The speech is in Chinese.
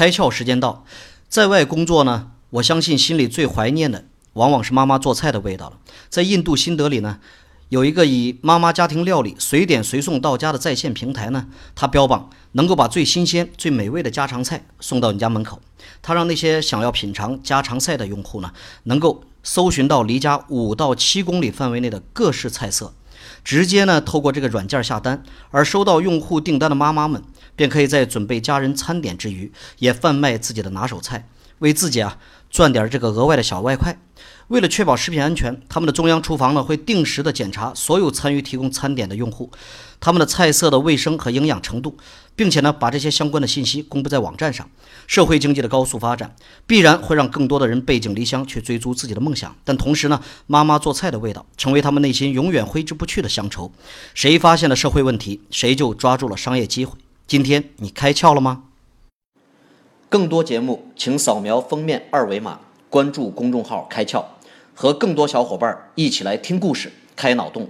开窍时间到，在外工作呢，我相信心里最怀念的往往是妈妈做菜的味道了。在印度新德里呢，有一个以妈妈家庭料理随点随送到家的在线平台呢，它标榜能够把最新鲜、最美味的家常菜送到你家门口。它让那些想要品尝家常菜的用户呢，能够搜寻到离家五到七公里范围内的各式菜色。直接呢，透过这个软件下单，而收到用户订单的妈妈们，便可以在准备家人餐点之余，也贩卖自己的拿手菜，为自己啊赚点这个额外的小外快。为了确保食品安全，他们的中央厨房呢会定时的检查所有参与提供餐点的用户，他们的菜色的卫生和营养程度，并且呢把这些相关的信息公布在网站上。社会经济的高速发展必然会让更多的人背井离乡去追逐自己的梦想，但同时呢，妈妈做菜的味道成为他们内心永远挥之不去的乡愁。谁发现了社会问题，谁就抓住了商业机会。今天你开窍了吗？更多节目，请扫描封面二维码，关注公众号“开窍”。和更多小伙伴一起来听故事、开脑洞。